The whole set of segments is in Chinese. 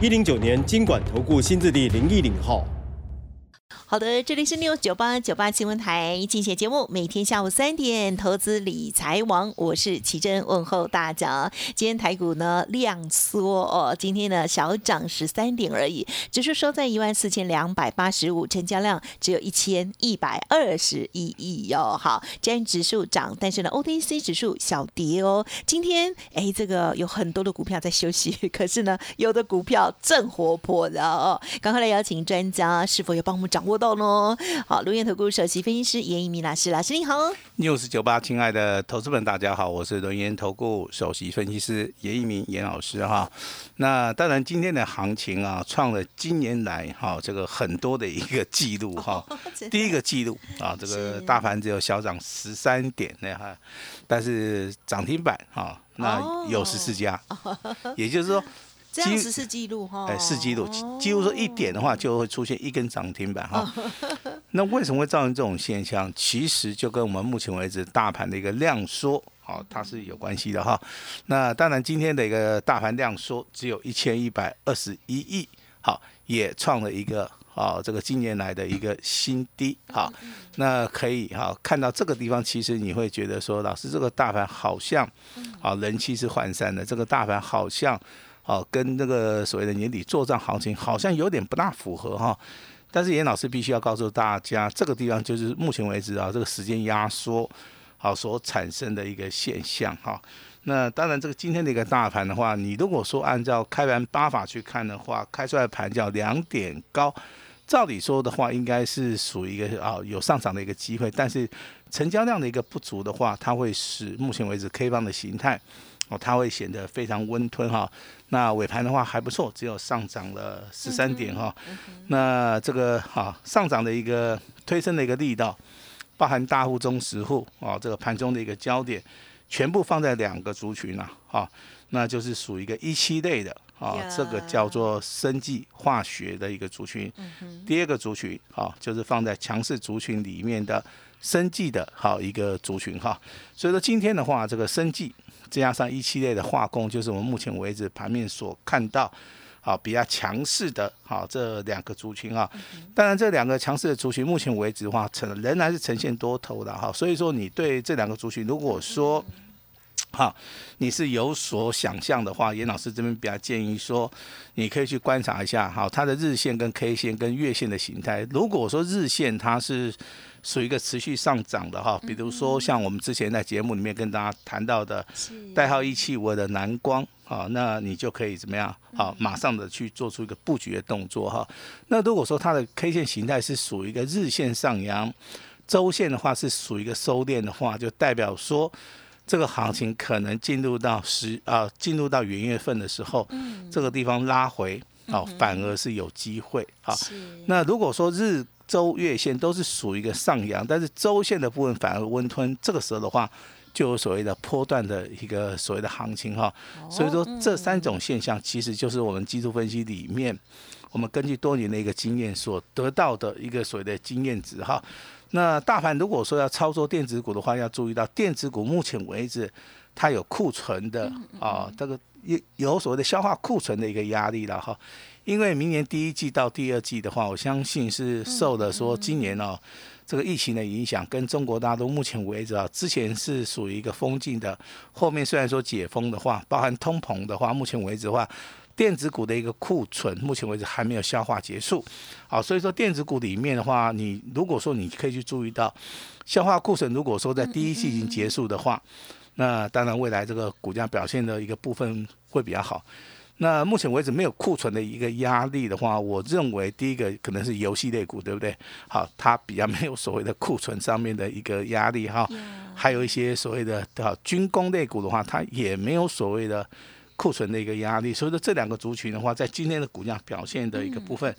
一零九年经管投顾新字第零一零号。好的，这里是六九八九八新闻台，进行节目，每天下午三点，投资理财王，我是奇珍，问候大家。今天台股呢量缩哦，今天呢小涨十三点而已，指数收在一万四千两百八十五，成交量只有一千一百二十一亿哟。好，今天指数涨，但是呢 OTC 指数小跌哦。今天哎，这个有很多的股票在休息，可是呢有的股票正活泼的哦。赶快来邀请专家，是否有帮我们掌握？到呢，好，龙岩投顾首席分析师严一鸣老师，老师你好。news 九八，亲爱的投资们，大家好，我是轮研投顾首席分析师严一鸣严老师哈。那当然，今天的行情啊，创了今年来哈这个很多的一个记录哈。第一个记录啊，这个大盘只有小涨十三点那哈，但是涨停板哈，那有十四家，也就是说。这样子是记录哈，哎，是记录，几乎说一点的话就会出现一根涨停板哈。那为什么会造成这种现象？其实就跟我们目前为止大盘的一个量缩，好，它是有关系的哈。那当然今天的一个大盘量缩只有一千一百二十一亿，好，也创了一个啊这个今年来的一个新低，好，那可以哈看到这个地方，其实你会觉得说，老师这个大盘好像啊人气是涣散的，这个大盘好像。哦，跟那个所谓的年底做账行情好像有点不大符合哈，但是严老师必须要告诉大家，这个地方就是目前为止啊，这个时间压缩好所产生的一个现象哈。那当然，这个今天的一个大盘的话，你如果说按照开盘八法去看的话，开出来盘叫两点高，照理说的话，应该是属于一个啊有上涨的一个机会，但是成交量的一个不足的话，它会使目前为止 K 棒的形态。哦，它会显得非常温吞哈。那尾盘的话还不错，只有上涨了十三点哈。那这个哈上涨的一个推升的一个力道，包含大户、中实户啊，这个盘中的一个焦点，全部放在两个族群了哈。那就是属于一个一期类的啊，这个叫做生技化学的一个族群。第二个族群啊，就是放在强势族群里面的生技的好一个族群哈。所以说今天的话，这个生技。加上一系列的化工，就是我们目前为止盘面所看到，好比较强势的，好这两个族群啊。当然，这两个强势的族群，目前为止的话，呈仍然是呈现多头的哈。所以说，你对这两个族群，如果说，好，你是有所想象的话，严老师这边比较建议说，你可以去观察一下，好，它的日线跟 K 线跟月线的形态。如果说日线它是属于一个持续上涨的哈，比如说像我们之前在节目里面跟大家谈到的代号一七五的蓝光啊，那你就可以怎么样？好，马上的去做出一个布局的动作哈。那如果说它的 K 线形态是属于一个日线上扬，周线的话是属于一个收敛的话，就代表说这个行情可能进入到十啊，进入到元月份的时候，这个地方拉回啊，反而是有机会啊。那如果说日周月线都是属于一个上扬，但是周线的部分反而温吞，这个时候的话，就有所谓的波段的一个所谓的行情哈。所以说这三种现象，其实就是我们技术分析里面，我们根据多年的一个经验所得到的一个所谓的经验值哈。那大盘如果说要操作电子股的话，要注意到电子股目前为止它有库存的啊，这个有有所谓的消化库存的一个压力了哈。因为明年第一季到第二季的话，我相信是受的说今年哦这个疫情的影响，跟中国大陆目前为止啊，之前是属于一个封禁的，后面虽然说解封的话，包含通膨的话，目前为止的话，电子股的一个库存目前为止还没有消化结束，好，所以说电子股里面的话，你如果说你可以去注意到消化库存，如果说在第一季已经结束的话，那当然未来这个股价表现的一个部分会比较好。那目前为止没有库存的一个压力的话，我认为第一个可能是游戏类股，对不对？好，它比较没有所谓的库存上面的一个压力哈。还有一些所谓的哈军工类股的话，它也没有所谓的库存的一个压力，所以说这两个族群的话，在今天的股价表现的一个部分，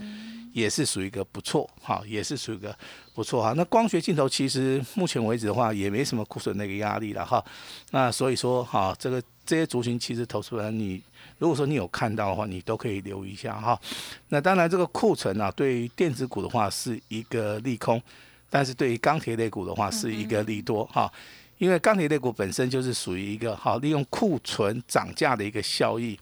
也是属于一个不错，哈，也是属于一个不错哈。那光学镜头其实目前为止的话，也没什么库存的一个压力了哈。那所以说哈，这个这些族群其实投资人，你如果说你有看到的话，你都可以留意一下哈。那当然这个库存啊，对于电子股的话是一个利空，但是对于钢铁类股的话是一个利多哈。因为钢铁类股本身就是属于一个好利用库存涨价的一个效益，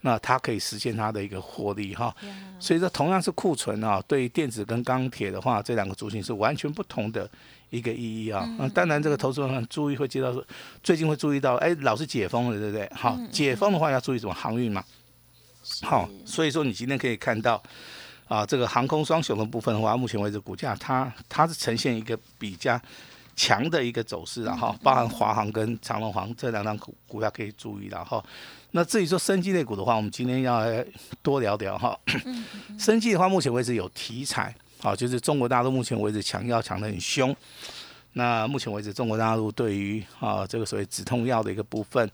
那它可以实现它的一个获利哈。所以说同样是库存啊，对于电子跟钢铁的话，这两个族群是完全不同的一个意义啊。那当然这个投资人注意会接到说，最近会注意到，哎，老是解封了，对不对？好，解封的话要注意什么航运嘛。好，所以说你今天可以看到啊，这个航空双雄的部分的话，目前为止股价它它是呈现一个比较。强的一个走势然后，包含华航跟长隆航这两张股股票可以注意了哈。那至于说生技类股的话，我们今天要多聊聊哈。生技的话，目前为止有题材，好，就是中国大陆目前为止强药强的很凶。那目前为止，中国大陆对于啊这个所谓止痛药的一个部分。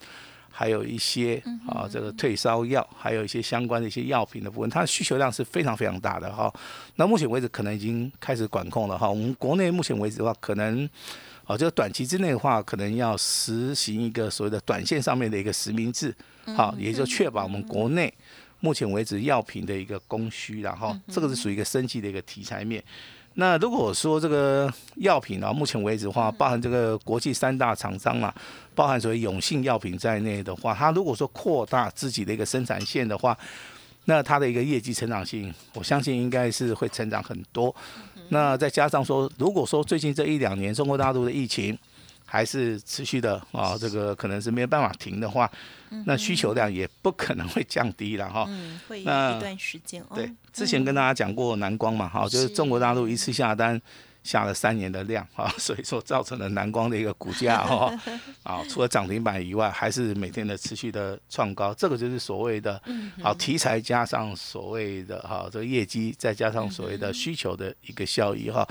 还有一些啊，这个退烧药，还有一些相关的一些药品的部分，它的需求量是非常非常大的哈。那目前为止可能已经开始管控了哈。我们国内目前为止的话，可能啊，这个短期之内的话，可能要实行一个所谓的短线上面的一个实名制，好，也就确保我们国内目前为止药品的一个供需，然后这个是属于一个升级的一个题材面。那如果说这个药品啊，目前为止的话，包含这个国际三大厂商嘛，包含所谓永信药品在内的话，它如果说扩大自己的一个生产线的话，那它的一个业绩成长性，我相信应该是会成长很多。那再加上说，如果说最近这一两年中国大陆的疫情，还是持续的啊，这个可能是没有办法停的话，那需求量也不可能会降低了哈。嗯，会一段时间。哦。对，之前跟大家讲过南光嘛，哈，就是中国大陆一次下单下了三年的量啊，所以说造成了南光的一个股价哈，啊，除了涨停板以外，还是每天的持续的创高，这个就是所谓的，好题材加上所谓的哈这个业绩，再加上所谓的需求的一个效益哈。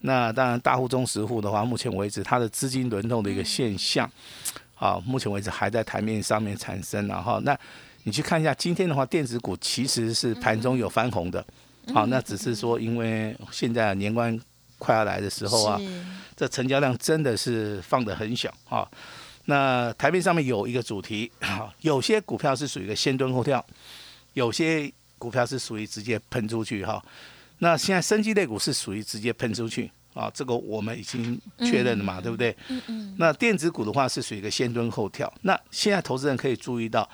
那当然，大户、中实户的话，目前为止它的资金轮动的一个现象，啊，目前为止还在台面上面产生。然后，那你去看一下今天的话，电子股其实是盘中有翻红的，好，那只是说因为现在年关快要来的时候啊，这成交量真的是放得很小啊。那台面上面有一个主题，啊，有些股票是属于一个先蹲后跳，有些股票是属于直接喷出去哈。那现在升级类股是属于直接喷出去啊，这个我们已经确认了嘛，对不对？嗯嗯。那电子股的话是属于一个先蹲后跳。那现在投资人可以注意到，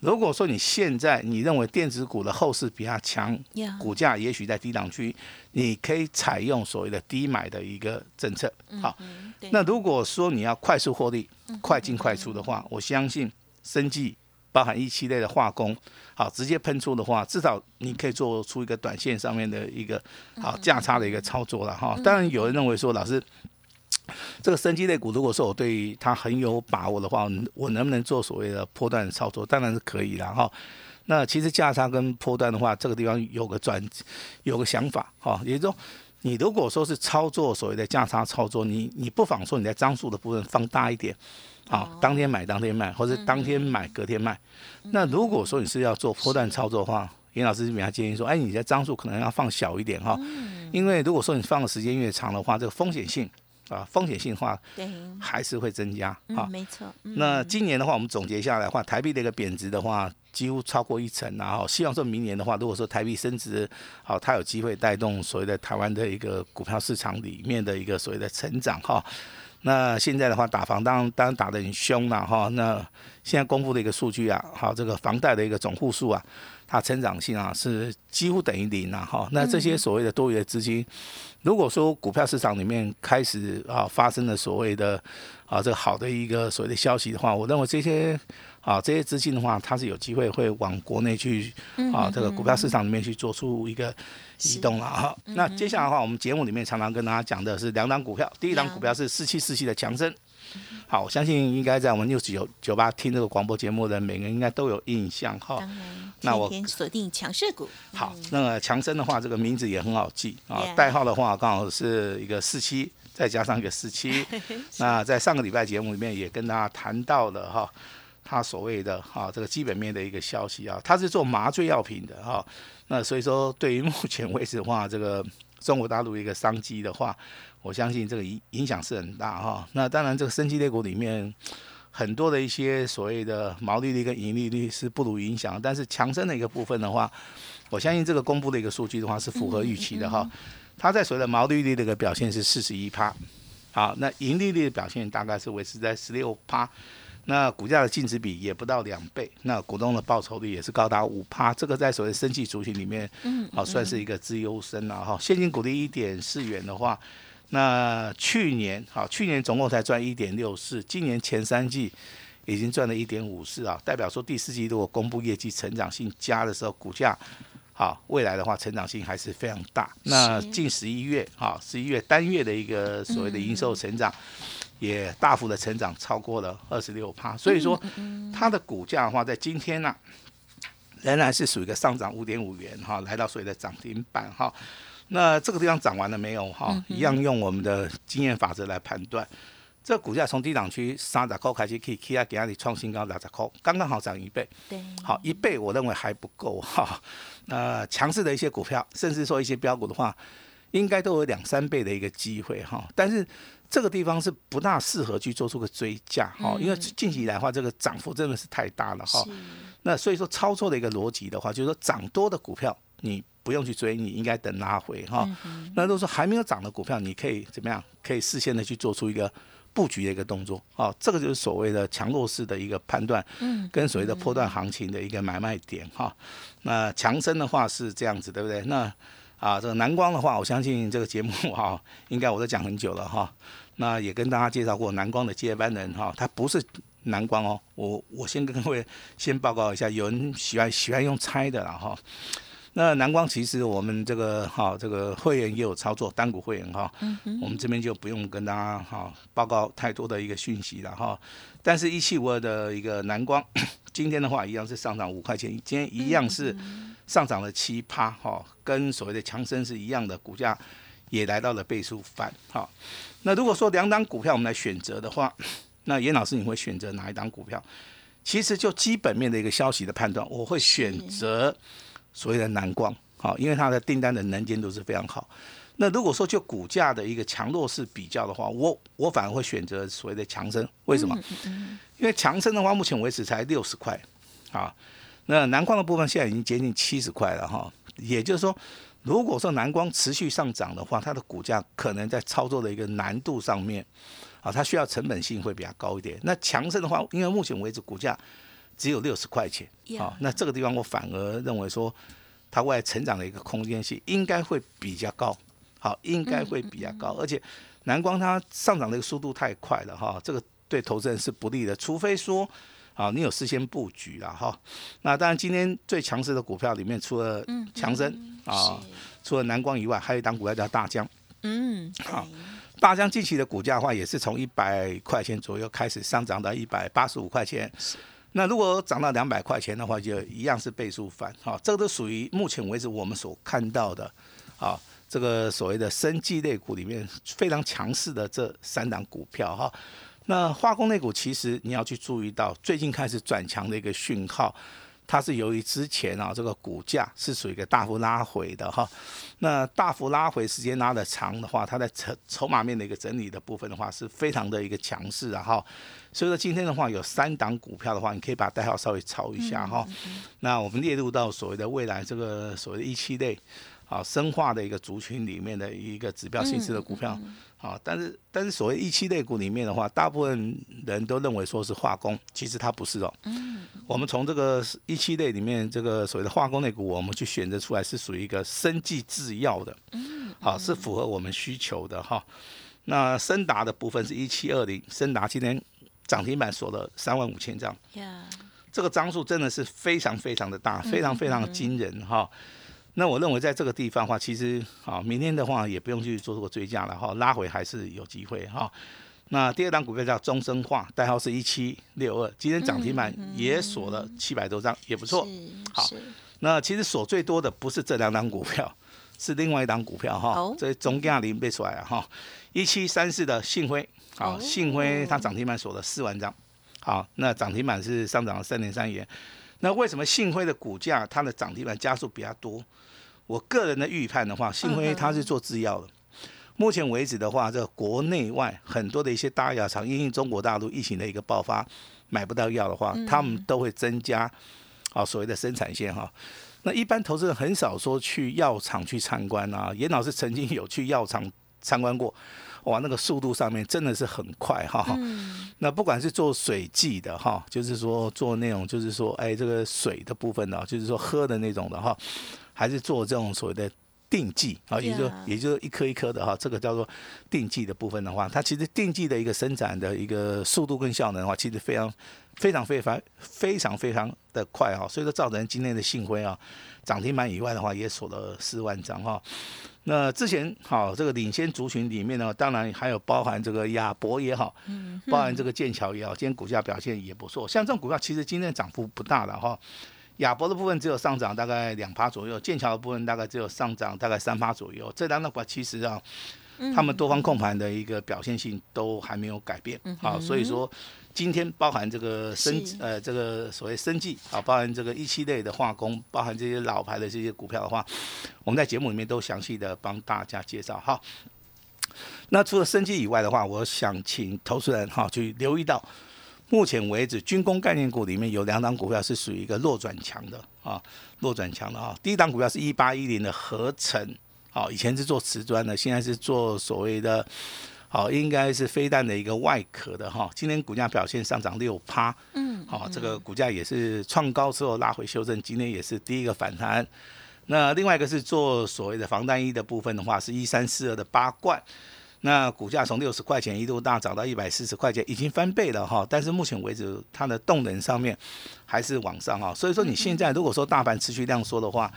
如果说你现在你认为电子股的后市比较强，股价也许在低档区，你可以采用所谓的低买的一个政策。好，那如果说你要快速获利、快进快出的话，我相信生技。包含一期类的化工，好，直接喷出的话，至少你可以做出一个短线上面的一个好价差的一个操作了哈。当然有人认为说，老师，这个生机类股，如果说我对它很有把握的话，我能不能做所谓的波段操作？当然是可以的哈。那其实价差跟波段的话，这个地方有个转，有个想法哈，也就是说，你如果说是操作所谓的价差操作，你你不妨说你在张数的部分放大一点。好，当天买当天卖，或者当天买隔天卖。那如果说你是要做波段操作的话，严老师比较建议说，哎，你的张数可能要放小一点哈，因为如果说你放的时间越长的话，这个风险性啊，风险性的话，对，还是会增加。啊，没错。那今年的话，我们总结下来的话，台币的一个贬值的话，几乎超过一成，然后希望说明年的话，如果说台币升值，好，它有机会带动所谓的台湾的一个股票市场里面的一个所谓的成长哈。那现在的话，打房当然当然打得很凶了哈。那现在公布的一个数据啊，好，这个房贷的一个总户数啊，它成长性啊是几乎等于零了哈。那这些所谓的多余的资金，如果说股票市场里面开始啊发生了所谓的啊这个好的一个所谓的消息的话，我认为这些。啊，这些资金的话，它是有机会会往国内去啊，这个股票市场里面去做出一个移动了哈。那接下来的话，我们节目里面常常跟大家讲的是两档股票，第一档股票是四七四七的强生。好，我相信应该在我们六九九八听这个广播节目的每个人应该都有印象哈。那我锁定强势股。好，那个强生的话，这个名字也很好记啊，代号的话刚好是一个四七，再加上一个四七。那在上个礼拜节目里面也跟大家谈到了哈。它所谓的哈这个基本面的一个消息啊，它是做麻醉药品的哈，那所以说对于目前为止的话，这个中国大陆一个商机的话，我相信这个影影响是很大哈。那当然这个升级类股里面很多的一些所谓的毛利率跟盈利率是不如影响，但是强生的一个部分的话，我相信这个公布的一个数据的话是符合预期的哈。它在所谓的毛利率的一个表现是四十一趴，好，那盈利率的表现大概是维持在十六趴。那股价的净值比也不到两倍，那股东的报酬率也是高达五趴，这个在所谓生计族群里面，嗯，好算是一个资优生了哈。现金股利一点四元的话，那去年好，去年总共才赚一点六四，今年前三季已经赚了一点五四啊，代表说第四季如果公布业绩成长性加的时候，股价好未来的话成长性还是非常大。那近十一月哈，十一月单月的一个所谓的营收成长。也大幅的成长，超过了二十六趴，所以说它的股价的话，在今天呢，仍然是属于一个上涨五点五元哈，来到所谓的涨停板哈。那这个地方涨完了没有哈？一样用我们的经验法则来判断，这股价从低档区三十块开始可以起来给那里创新高两十块，刚刚好涨一倍。对，好一倍，我认为还不够哈。那 强势的一些股票，甚至说一些标股的话，应该都有两三倍的一个机会哈。但是这个地方是不大适合去做出个追加哈，因为近期以来的话，这个涨幅真的是太大了哈。那所以说操作的一个逻辑的话，就是说涨多的股票你不用去追，你应该等拉回哈。那如果说还没有涨的股票，你可以怎么样？可以事先的去做出一个布局的一个动作啊。这个就是所谓的强弱势的一个判断，嗯跟所谓的波段行情的一个买卖点哈。那强生的话是这样子，对不对？那啊，这个南光的话，我相信这个节目哈，应该我都讲很久了哈。那也跟大家介绍过南光的接班人哈，他不是南光哦。我我先跟各位先报告一下，有人喜欢喜欢用猜的了哈。那蓝光其实我们这个哈这个会员也有操作单股会员哈，我们这边就不用跟大家哈报告太多的一个讯息了哈。但是一七五二的一个蓝光，今天的话一样是上涨五块钱，今天一样是。上涨了七趴，哈，跟所谓的强生是一样的，股价也来到了倍数翻，哈。那如果说两档股票我们来选择的话，那严老师你会选择哪一档股票？其实就基本面的一个消息的判断，我会选择所谓的南光，好，因为它的订单的能见度是非常好。那如果说就股价的一个强弱势比较的话，我我反而会选择所谓的强生，为什么？因为强生的话，目前为止才六十块，啊。那南光的部分现在已经接近七十块了哈，也就是说，如果说南光持续上涨的话，它的股价可能在操作的一个难度上面，啊，它需要成本性会比较高一点。那强生的话，因为目前为止股价只有六十块钱，啊，那这个地方我反而认为说，它未来成长的一个空间性应该会比较高，好，应该会比较高，而且南光它上涨的一个速度太快了哈，这个对投资人是不利的，除非说。啊，你有事先布局了哈。那当然，今天最强势的股票里面，除了强生啊，除了南光以外，还有一档股票叫大江。嗯，好，大江近期的股价的话，也是从一百块钱左右开始上涨到一百八十五块钱。那如果涨到两百块钱的话，就一样是倍数翻。哈，这个都属于目前为止我们所看到的，啊，这个所谓的生技类股里面非常强势的这三档股票哈。那化工类股其实你要去注意到，最近开始转强的一个讯号，它是由于之前啊这个股价是属于一个大幅拉回的哈，那大幅拉回时间拉的长的话，它在筹筹码面的一个整理的部分的话，是非常的一个强势啊哈，所以说今天的话有三档股票的话，你可以把代号稍微抄一下哈，那我们列入到所谓的未来这个所谓的一期类。啊，深化的一个族群里面的一个指标性质的股票，好，但是但是所谓一期类股里面的话，大部分人都认为说是化工，其实它不是哦。嗯，我们从这个一期类里面这个所谓的化工类股，我们去选择出来是属于一个生技制药的，嗯，好，是符合我们需求的哈。那森达的部分是一七二零，森达今天涨停板锁了三万五千张，呀，这个张数真的是非常非常的大，非常非常的惊人哈。那我认为在这个地方的话，其实好，明天的话也不用去做这个追加了哈，拉回还是有机会哈。那第二档股票叫中生化，代号是一七六二，今天涨停板也锁了七百多张，也不错。好，那其实锁最多的不是这两档股票，是另外一档股票哈。这中价零被出来了哈，一七三四的信辉，好，信辉它涨停板锁了四万张，好，那涨停板是上涨了三点三元。那为什么信辉的股价它的涨停板加速比较多？我个人的预判的话，幸亏它是做制药的。目前为止的话，这国内外很多的一些大药厂，因为中国大陆疫情的一个爆发，买不到药的话，他们都会增加啊所谓的生产线哈。那一般投资人很少说去药厂去参观啊。严老师曾经有去药厂参观过，哇，那个速度上面真的是很快哈。那不管是做水剂的哈，就是说做那种就是说哎这个水的部分呢，就是说喝的那种的哈，还是做这种所谓的。定剂啊，也就也就是一颗一颗的哈，这个叫做定剂的部分的话，它其实定剂的一个生产的一个速度跟效能的话，其实非常非常非常非常非常的快哈，所以说造成今天的信辉啊涨停板以外的话，也锁了四万张哈。那之前好这个领先族群里面呢，当然还有包含这个亚博也好，包含这个剑桥也好，今天股价表现也不错。像这种股票其实今天涨幅不大了哈。亚博的部分只有上涨大概两趴左右，剑桥的部分大概只有上涨大概三趴左右。这两股其实啊，他们多方控盘的一个表现性都还没有改变啊，所以说今天包含这个生呃这个所谓生计啊，包含这个一期类的化工，包含这些老牌的这些股票的话，我们在节目里面都详细的帮大家介绍哈。那除了生计以外的话，我想请投资人哈去留意到。目前为止，军工概念股里面有两档股票是属于一个弱转强的啊，弱转强的啊。第一档股票是一八一零的合成，好，以前是做瓷砖的，现在是做所谓的，好，应该是飞弹的一个外壳的哈。今天股价表现上涨六趴，嗯，好，这个股价也是创高之后拉回修正，今天也是第一个反弹。那另外一个是做所谓的防弹衣的部分的话，是一三四二的八冠。那股价从六十块钱一度大涨到一百四十块钱，已经翻倍了哈。但是目前为止，它的动能上面还是往上哈。所以说，你现在如果说大盘持续量缩的话，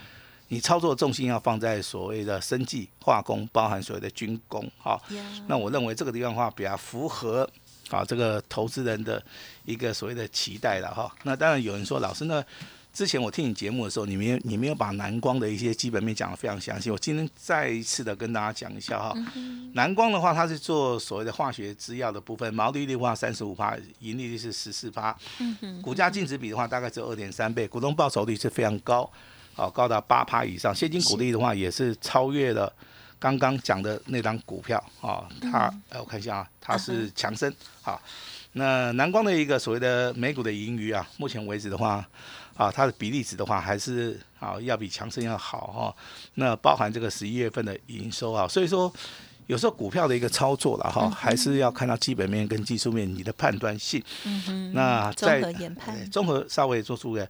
你操作重心要放在所谓的生技、化工，包含所谓的军工哈。那我认为这个地方的话比较符合啊这个投资人的一个所谓的期待了哈。那当然有人说，老师呢？之前我听你节目的时候，你没有你没有把蓝光的一些基本面讲得非常详细。我今天再一次的跟大家讲一下哈，蓝光的话，它是做所谓的化学制药的部分，毛利率的话三十五趴，盈利率是十四趴，股价净值比的话大概只有二点三倍，股东报酬率是非常高，好高达八趴以上，现金股利的话也是超越了刚刚讲的那张股票啊，它哎我看一下啊，它是强生好，那蓝光的一个所谓的美股的盈余啊，目前为止的话。啊，它的比例值的话，还是啊要比强生要好哈。那包含这个十一月份的营收啊，所以说有时候股票的一个操作了哈，还是要看到基本面跟技术面你的判断性。嗯哼。那在综合稍微做出个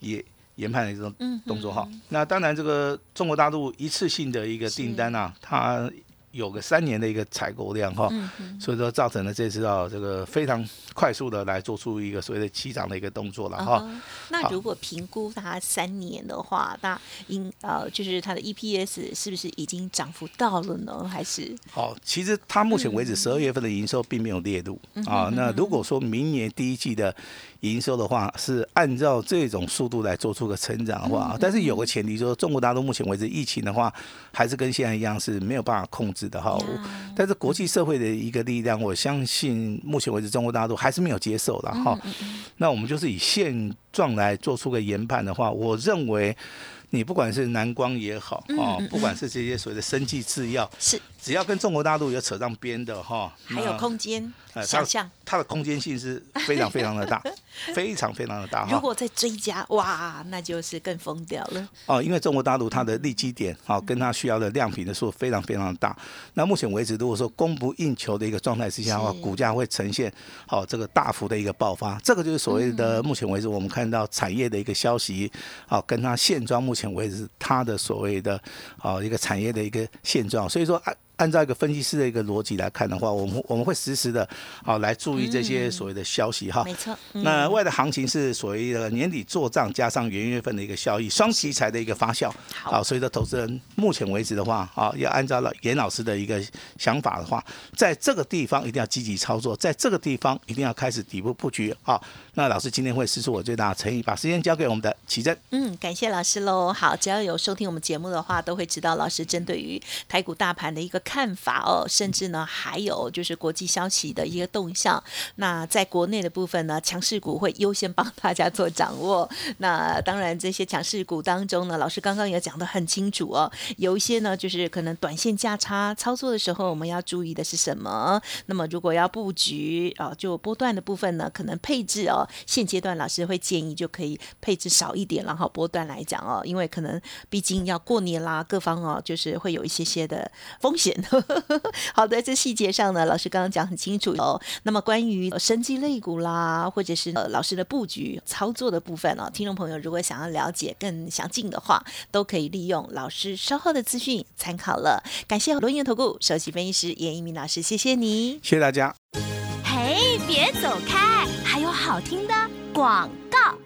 也研判的一种动作哈。那当然，这个中国大陆一次性的一个订单啊，它。有个三年的一个采购量哈，所以说造成了这次啊这个非常快速的来做出一个所谓的起涨的一个动作了哈。那如果评估它三年的话，那应呃就是它的 EPS 是不是已经涨幅到了呢？还是？好，其实它目前为止十二月份的营收并没有列入啊。那如果说明年第一季的营收的话，是按照这种速度来做出个成长的话，但是有个前提，就是中国大陆目前为止疫情的话，还是跟现在一样是没有办法控制。的哈，但是国际社会的一个力量，我相信目前为止中国大陆还是没有接受的哈。那我们就是以现状来做出个研判的话，我认为你不管是南光也好啊，不管是这些所谓的生技制药，是只要跟中国大陆有扯上边的哈，还有空间想象。它的空间性是非常非常的大，非常非常的大。如果再追加，哇，那就是更疯掉了。哦，因为中国大陆它的利基点，好，跟它需要的量品的数非常非常的大。那目前为止，如果说供不应求的一个状态之下的话，股价会呈现好这个大幅的一个爆发。这个就是所谓的目前为止我们看到产业的一个消息，好，跟它现状目前为止它的所谓的好一个产业的一个现状。所以说按按照一个分析师的一个逻辑来看的话，我们我们会实时的好来注意这些所谓的消息哈。没错。那外的行情是所谓的年底做账加上元月份的一个效益，双题材的一个发酵。好。所以说，投资人目前为止的话，啊，要按照了严老师的一个想法的话，在这个地方一定要积极操作，在这个地方一定要开始底部布局。好，那老师今天会施出我最大的诚意，把时间交给我们的奇珍。嗯，感谢老师喽。好，只要有收听我们节目的话，都会知道老师针对于台股大盘的一个。看法哦，甚至呢还有就是国际消息的一个动向。那在国内的部分呢，强势股会优先帮大家做掌握。那当然这些强势股当中呢，老师刚刚也讲得很清楚哦，有一些呢就是可能短线价差操作的时候，我们要注意的是什么？那么如果要布局啊，就波段的部分呢，可能配置哦，现阶段老师会建议就可以配置少一点，然后波段来讲哦，因为可能毕竟要过年啦，各方哦就是会有一些些的风险。好的，这细节上呢，老师刚刚讲很清楚哦。那么关于生机类股啦，或者是呃老师的布局操作的部分哦，听众朋友如果想要了解更详尽的话，都可以利用老师稍后的资讯参考了。感谢轮源投顾首席分析师严一鸣老师，谢谢你，谢谢大家。嘿，别走开，还有好听的广告。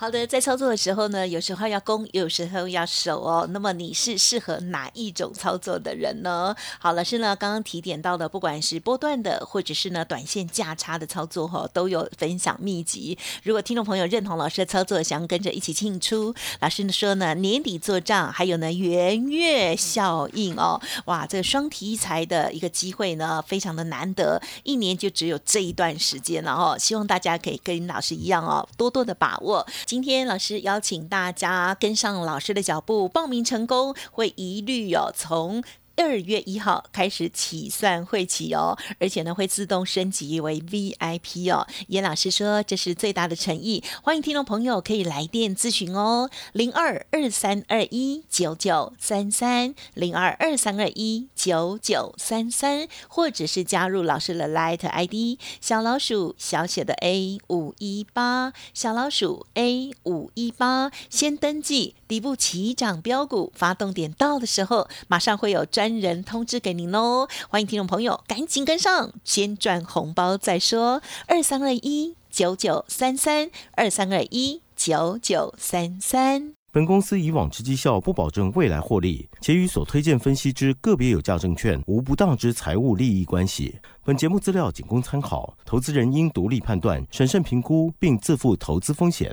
好的，在操作的时候呢，有时候要攻，有时候要守哦。那么你是适合哪一种操作的人呢？好，老师呢刚刚提点到的，不管是波段的，或者是呢短线价差的操作哈，都有分享秘籍。如果听众朋友认同老师的操作，想跟着一起进出，老师呢说呢年底做账，还有呢元月效应哦，哇，这个双题材的一个机会呢，非常的难得，一年就只有这一段时间了哦。希望大家可以跟老师一样哦，多多的把握。今天老师邀请大家跟上老师的脚步，报名成功会一律哦从。二月一号开始起算会起哦，而且呢会自动升级为 VIP 哦。严老师说这是最大的诚意，欢迎听众朋友可以来电咨询哦，零二二三二一九九三三零二二三二一九九三三，或者是加入老师的 Light ID 小老鼠小写的 A 五一八小老鼠 A 五一八，先登记底部起涨标股发动点到的时候，马上会有专。人通知给您哦，欢迎听众朋友赶紧跟上，先赚红包再说。二三二一九九三三，二三二一九九三三。本公司以往之绩效不保证未来获利，且与所推荐分析之个别有价证券无不当之财务利益关系。本节目资料仅供参考，投资人应独立判断、审慎评估，并自负投资风险。